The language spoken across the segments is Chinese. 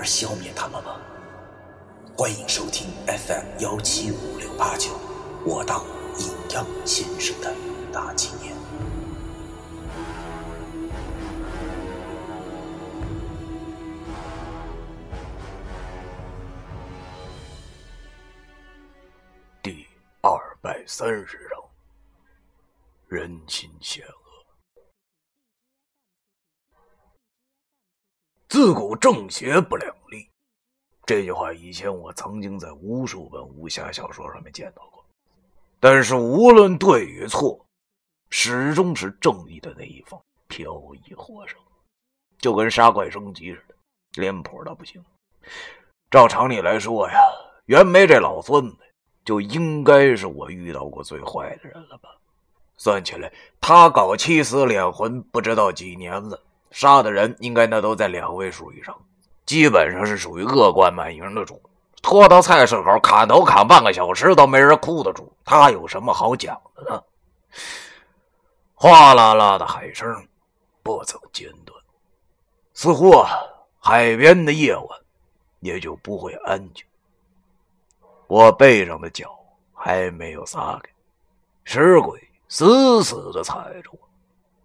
而消灭他们吗？欢迎收听 FM 幺七五六八九，我当阴阳先生的大纪念。第二百三十章：人心险恶。自古正邪不两立，这句话以前我曾经在无数本武侠小说上面见到过。但是无论对与错，始终是正义的那一方飘逸获胜，就跟杀怪升级似的，脸谱的不行。照常理来说呀，袁枚这老孙子就应该是我遇到过最坏的人了吧？算起来，他搞七死两魂不知道几年了。杀的人应该那都在两位数以上，基本上是属于恶贯满盈的主。拖到菜市口砍头砍半个小时都没人哭得住，他有什么好讲的呢？哗啦啦的海声不曾间断，似乎啊，海边的夜晚也就不会安静。我背上的脚还没有撒开，石鬼死死的踩着我，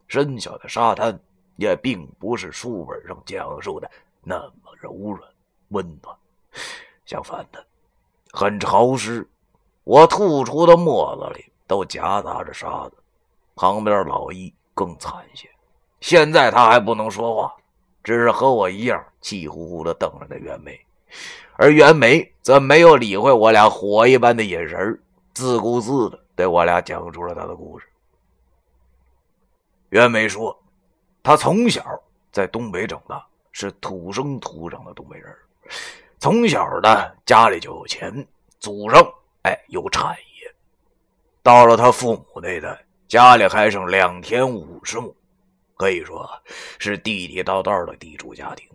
身下的沙滩。也并不是书本上讲述的那么柔软温暖，相反的，很潮湿。我吐出的沫子里都夹杂着沙子。旁边老易更惨些，现在他还不能说话，只是和我一样气呼呼的瞪着那袁梅，而袁梅则没有理会我俩火一般的眼神，自顾自的对我俩讲出了他的故事。袁梅说。他从小在东北长大，是土生土长的东北人。从小呢，家里就有钱，祖上哎有产业。到了他父母那代，家里还剩两田五十亩，可以说是地地道道的地主家庭。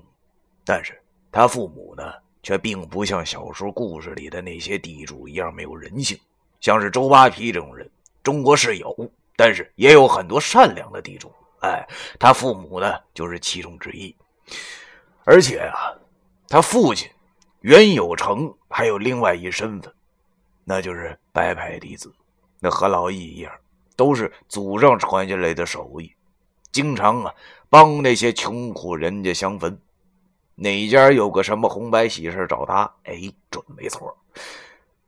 但是他父母呢，却并不像小说故事里的那些地主一样没有人性。像是周扒皮这种人，中国是有，但是也有很多善良的地主。哎，他父母呢，就是其中之一。而且啊，他父亲袁有成还有另外一身份，那就是白派弟子。那和老易一样，都是祖上传下来的手艺，经常啊帮那些穷苦人家相坟。哪家有个什么红白喜事找他，哎，准没错。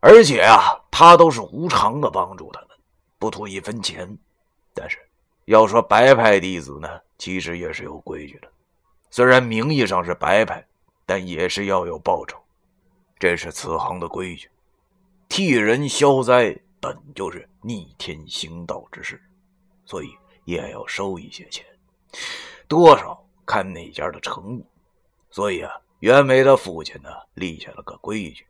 而且啊，他都是无偿的帮助他们，不图一分钱。但是。要说白派弟子呢，其实也是有规矩的。虽然名义上是白派，但也是要有报酬，这是此行的规矩。替人消灾本就是逆天行道之事，所以也要收一些钱，多少看哪家的诚意。所以啊，袁枚的父亲呢立下了个规矩：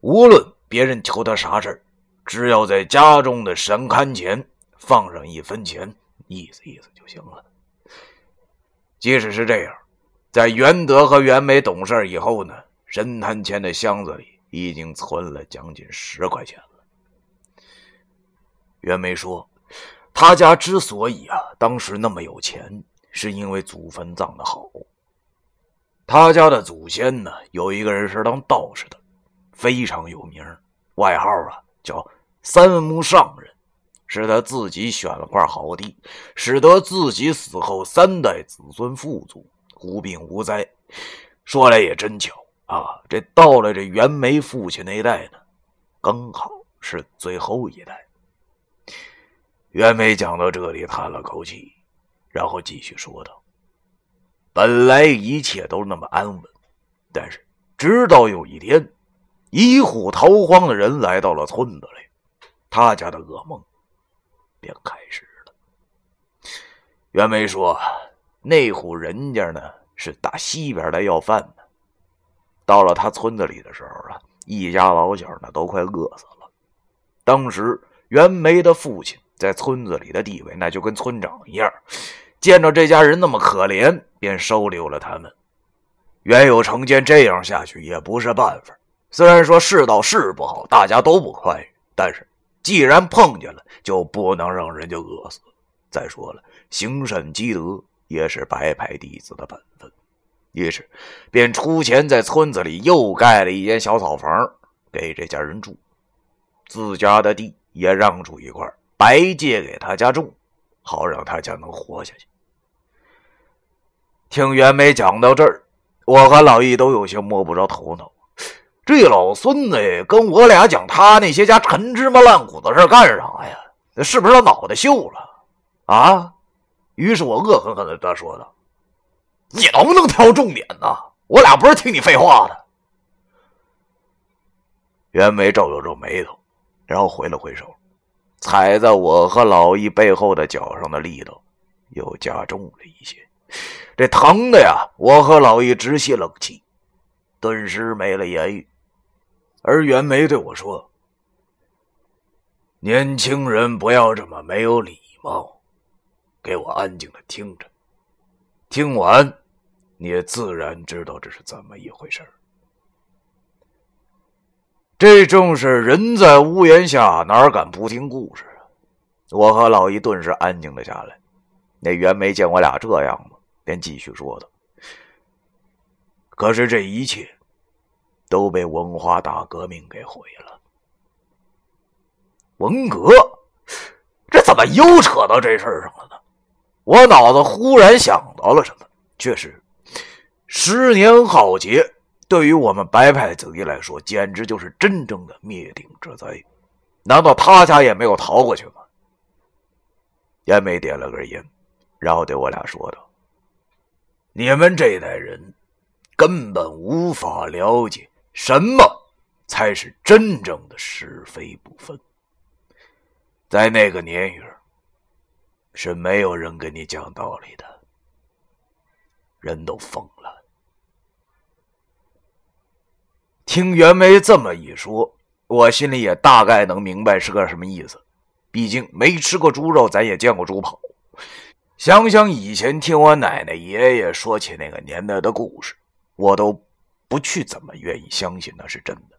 无论别人求他啥事只要在家中的神龛前放上一分钱。意思意思就行了。即使是这样，在袁德和袁梅懂事以后呢，神坛前的箱子里已经存了将近十块钱了。袁梅说，他家之所以啊当时那么有钱，是因为祖坟葬的好。他家的祖先呢，有一个人是当道士的，非常有名，外号啊叫三木上人。是他自己选了块好地，使得自己死后三代子孙富足，无病无灾。说来也真巧啊，这到了这袁枚父亲那代呢，刚好是最后一代。袁枚讲到这里，叹了口气，然后继续说道：“本来一切都那么安稳，但是直到有一天，一户逃荒的人来到了村子里，他家的噩梦。”便开始了。袁枚说：“那户人家呢，是打西边来要饭的。到了他村子里的时候啊，一家老小呢都快饿死了。当时袁梅的父亲在村子里的地位那就跟村长一样，见着这家人那么可怜，便收留了他们。袁有成见这样下去也不是办法，虽然说世道是不好，大家都不宽裕，但是既然碰见了，就不能让人家饿死。再说了，行善积德也是白派弟子的本分。于是，便出钱在村子里又盖了一间小草房给这家人住，自家的地也让出一块，白借给他家种，好让他家能活下去。听袁梅讲到这儿，我和老易都有些摸不着头脑。这老孙子跟我俩讲他那些家陈芝麻烂谷子事干啥呀？是不是他脑袋锈了？啊！于是我恶狠狠的对他说道：“你能不能挑重点呢？我俩不是听你废话的。”袁梅皱了皱眉头，然后挥了挥手，踩在我和老易背后的脚上的力道又加重了一些，这疼的呀！我和老易直吸冷气，顿时没了言语。而袁梅对我说：“年轻人不要这么没有礼貌。”给我安静的听着，听完，你也自然知道这是怎么一回事这正是人在屋檐下，哪敢不听故事啊！我和老姨顿时安静了下来。那袁梅见我俩这样子，便继续说道：“可是这一切都被文化大革命给毁了。文革，这怎么又扯到这事儿上了呢？”我脑子忽然想到了什么，确实，十年浩劫对于我们白派子弟来说，简直就是真正的灭顶之灾。难道他家也没有逃过去吗？严梅点了根烟，然后对我俩说道：“你们这代人根本无法了解什么才是真正的是非不分，在那个年月。”是没有人跟你讲道理的，人都疯了。听袁枚这么一说，我心里也大概能明白是个什么意思。毕竟没吃过猪肉，咱也见过猪跑。想想以前听我奶奶、爷爷说起那个年代的故事，我都不去怎么愿意相信那是真的。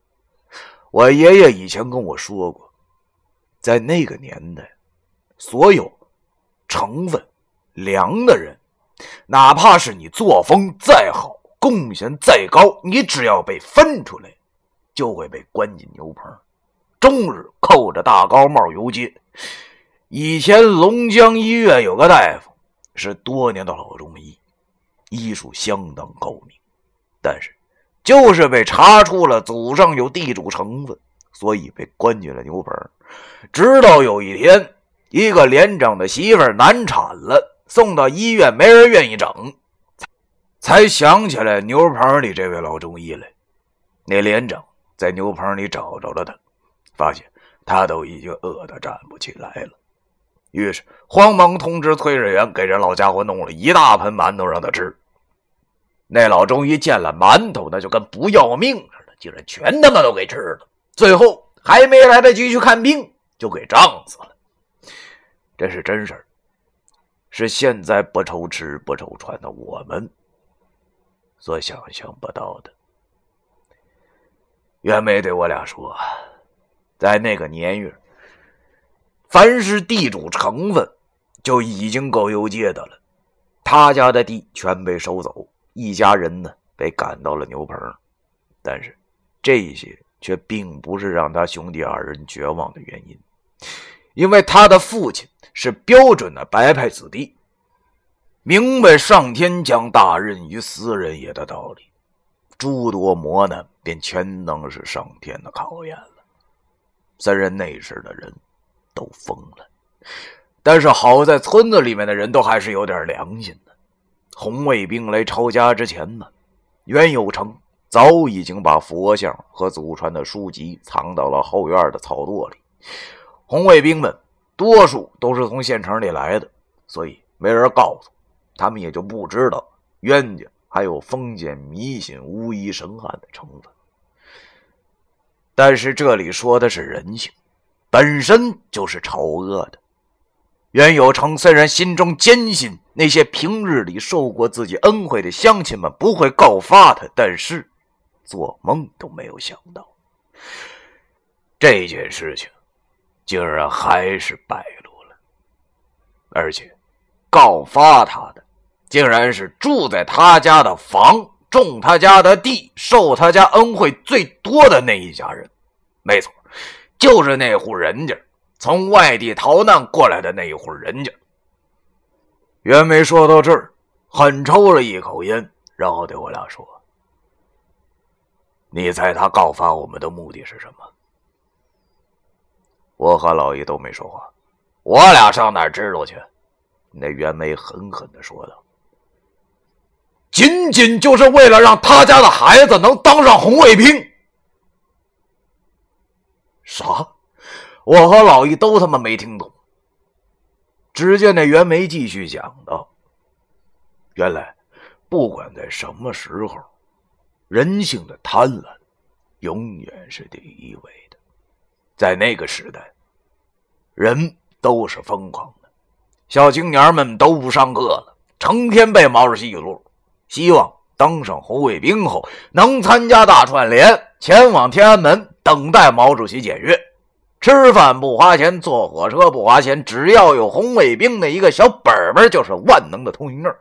我爷爷以前跟我说过，在那个年代，所有。成分良的人，哪怕是你作风再好，贡献再高，你只要被分出来，就会被关进牛棚，终日扣着大高帽游街。以前龙江医院有个大夫，是多年的老中医，医术相当高明，但是就是被查出了祖上有地主成分，所以被关进了牛棚。直到有一天。一个连长的媳妇难产了，送到医院，没人愿意整，才想起来牛棚里这位老中医来。那连长在牛棚里找着了他，发现他都已经饿得站不起来了，于是慌忙通知炊事员，给这老家伙弄了一大盆馒头让他吃。那老中医见了馒头，那就跟不要命似的，竟然全他妈都给吃了。最后还没来得及去看病，就给胀死了。这是真事儿，是现在不愁吃不愁穿的我们所想象不到的。袁梅对我俩说，在那个年月，凡是地主成分就已经够游街的了。他家的地全被收走，一家人呢被赶到了牛棚，但是这些却并不是让他兄弟二人绝望的原因。因为他的父亲是标准的白派子弟，明白上天将大任于斯人也的道理，诸多磨难便全当是上天的考验了。三人那时的人都疯了，但是好在村子里面的人都还是有点良心的。红卫兵来抄家之前呢，袁有成早已经把佛像和祖传的书籍藏到了后院的草垛里。红卫兵们多数都是从县城里来的，所以没人告诉他们，也就不知道冤家还有封建迷信、巫医神汉的成分。但是这里说的是人性，本身就是丑恶的。袁有成虽然心中坚信那些平日里受过自己恩惠的乡亲们不会告发他，但是做梦都没有想到，这件事情竟然还是败露了。而且，告发他的竟然是住在他家的房、种他家的地、受他家恩惠最多的那一家人。没错，就是那户人家。从外地逃难过来的那一户人家，袁梅说到这儿，狠抽了一口烟，然后对我俩说：“你猜他告发我们的目的是什么？”我和老易都没说话，我俩上哪知道去？那袁梅狠狠的说道：“仅仅就是为了让他家的孩子能当上红卫兵。”啥？我和老易都他妈没听懂。只见那袁梅继续讲道：“原来，不管在什么时候，人性的贪婪永远是第一位的。在那个时代，人都是疯狂的，小青年们都不上课了，成天背毛主席语录，希望当上红卫兵后能参加大串联，前往天安门等待毛主席检阅。”吃饭不花钱，坐火车不花钱，只要有红卫兵的一个小本本，就是万能的通行证。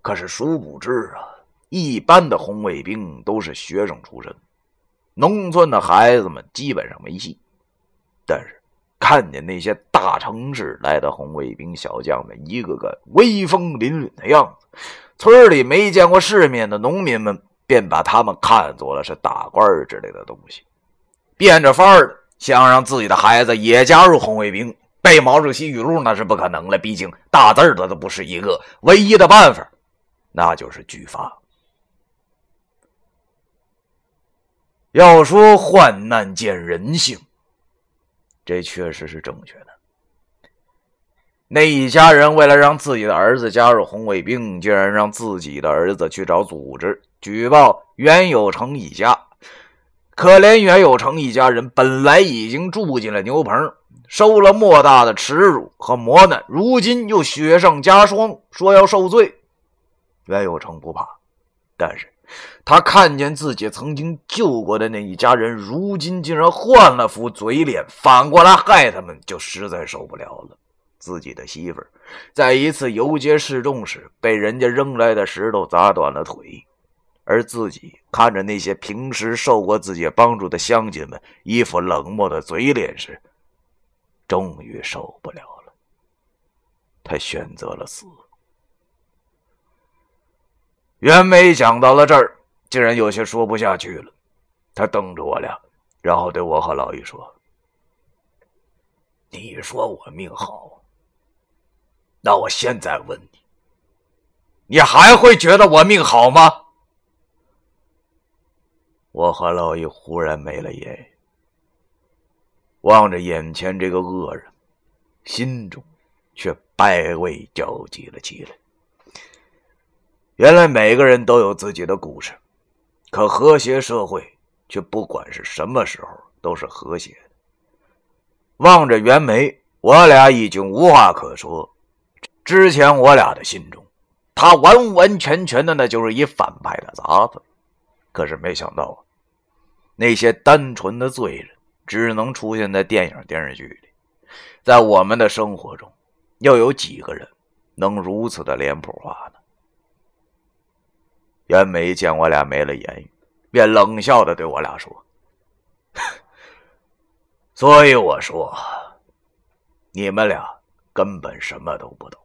可是殊不知啊，一般的红卫兵都是学生出身，农村的孩子们基本上没戏。但是看见那些大城市来的红卫兵小将们，一个个威风凛凛的样子，村里没见过世面的农民们便把他们看作了是大官之类的东西，变着法儿的。想让自己的孩子也加入红卫兵，背毛主席语录那是不可能了。毕竟大字的都不是一个，唯一的办法，那就是举发。要说患难见人性，这确实是正确的。那一家人为了让自己的儿子加入红卫兵，竟然让自己的儿子去找组织举报袁有成一家。可怜袁有成一家人本来已经住进了牛棚，受了莫大的耻辱和磨难，如今又雪上加霜，说要受罪。袁有成不怕，但是他看见自己曾经救过的那一家人，如今竟然换了副嘴脸，反过来害他们，就实在受不了了。自己的媳妇在一次游街示众时，被人家扔来的石头砸断了腿。而自己看着那些平时受过自己帮助的乡亲们一副冷漠的嘴脸时，终于受不了了。他选择了死。袁梅讲到了这儿，竟然有些说不下去了。他瞪着我俩，然后对我和老易说：“你说我命好，那我现在问你，你还会觉得我命好吗？”我和老易忽然没了言语，望着眼前这个恶人，心中却百味交集了起来。原来每个人都有自己的故事，可和谐社会却不管是什么时候都是和谐的。望着袁梅，我俩已经无话可说。之前我俩的心中，他完完全全的那就是一反派的杂子，可是没想到。那些单纯的罪人只能出现在电影电视剧里，在我们的生活中，又有几个人能如此的脸谱化呢？袁梅见我俩没了言语，便冷笑的对我俩说：“所以我说，你们俩根本什么都不懂，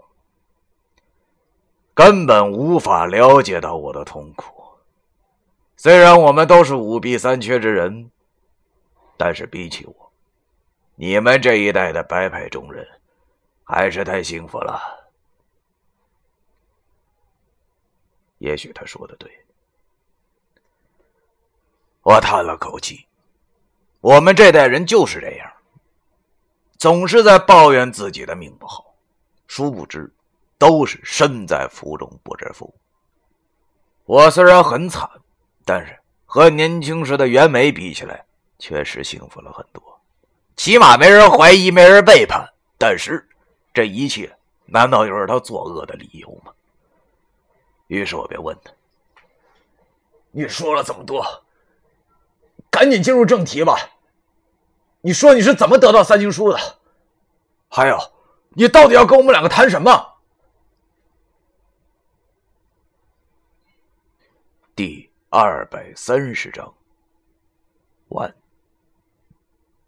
根本无法了解到我的痛苦。”虽然我们都是五弊三缺之人，但是比起我，你们这一代的白派中人，还是太幸福了。也许他说的对，我叹了口气。我们这代人就是这样，总是在抱怨自己的命不好，殊不知，都是身在福中不知福。我虽然很惨，但是和年轻时的袁梅比起来，确实幸福了很多。起码没人怀疑，没人背叛。但是这一切，难道就是他作恶的理由吗？于是我便问他：“你说了这么多，赶紧进入正题吧。你说你是怎么得到三经书的？还有，你到底要跟我们两个谈什么？”第二百三十章，完。